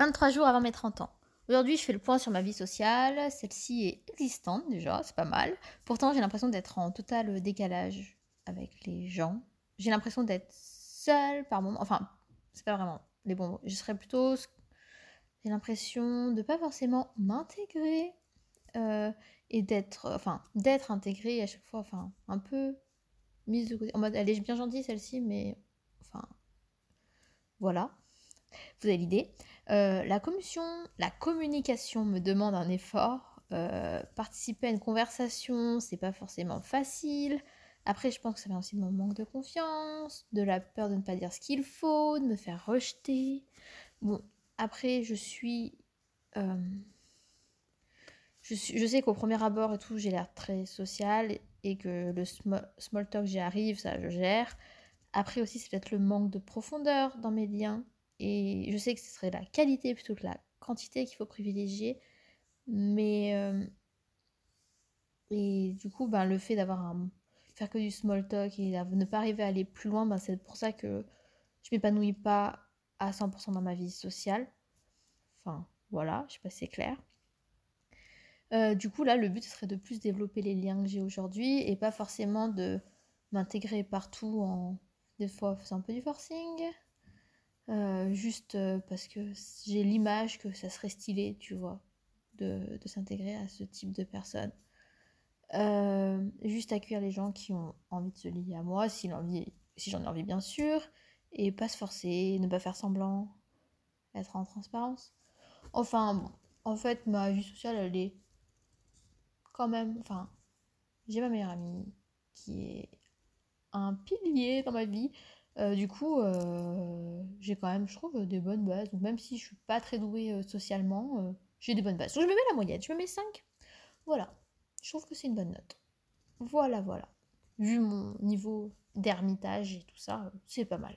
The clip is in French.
23 jours avant mes 30 ans. Aujourd'hui, je fais le point sur ma vie sociale. Celle-ci est existante déjà, c'est pas mal. Pourtant, j'ai l'impression d'être en total décalage avec les gens. J'ai l'impression d'être seule par moment. Enfin, c'est pas vraiment les bons mots. Je serais plutôt. J'ai l'impression de pas forcément m'intégrer euh, et d'être. Enfin, d'être intégrée à chaque fois. Enfin, un peu mise de côté. En mode, elle est bien gentille celle-ci, mais. Enfin. Voilà. Vous avez l'idée. Euh, la, commission, la communication me demande un effort. Euh, participer à une conversation, c'est pas forcément facile. Après, je pense que ça vient aussi de mon manque de confiance, de la peur de ne pas dire ce qu'il faut, de me faire rejeter. Bon, après, je suis. Euh, je, sais qu'au premier abord et tout, j'ai l'air très social et que le small, small talk, j'y arrive, ça, je gère. Après aussi, c'est peut-être le manque de profondeur dans mes liens. Et je sais que ce serait la qualité plutôt que la quantité qu'il faut privilégier. Mais. Euh, et du coup, ben, le fait d'avoir un. faire que du small talk et ne pas arriver à aller plus loin, ben, c'est pour ça que je m'épanouis pas à 100% dans ma vie sociale. Enfin, voilà, je sais pas si c'est clair. Euh, du coup, là, le but serait de plus développer les liens que j'ai aujourd'hui et pas forcément de m'intégrer partout en des fois faisant un peu du forcing, euh, juste euh, parce que j'ai l'image que ça serait stylé, tu vois, de, s'intégrer à ce type de personnes. Euh, juste accueillir les gens qui ont envie de se lier à moi, si, si j'en ai envie bien sûr, et pas se forcer, ne pas faire semblant, être en transparence. Enfin, bon, en fait, ma vie sociale, elle est quand même... Enfin, j'ai ma meilleure amie qui est un pilier dans ma vie. Euh, du coup, euh, j'ai quand même, je trouve, des bonnes bases. Même si je suis pas très douée euh, socialement, j'ai des bonnes bases. Donc, je me mets la moyenne, je me mets 5. Voilà. Je trouve que c'est une bonne note. Voilà, voilà. Vu mon niveau d'ermitage et tout ça, c'est pas mal.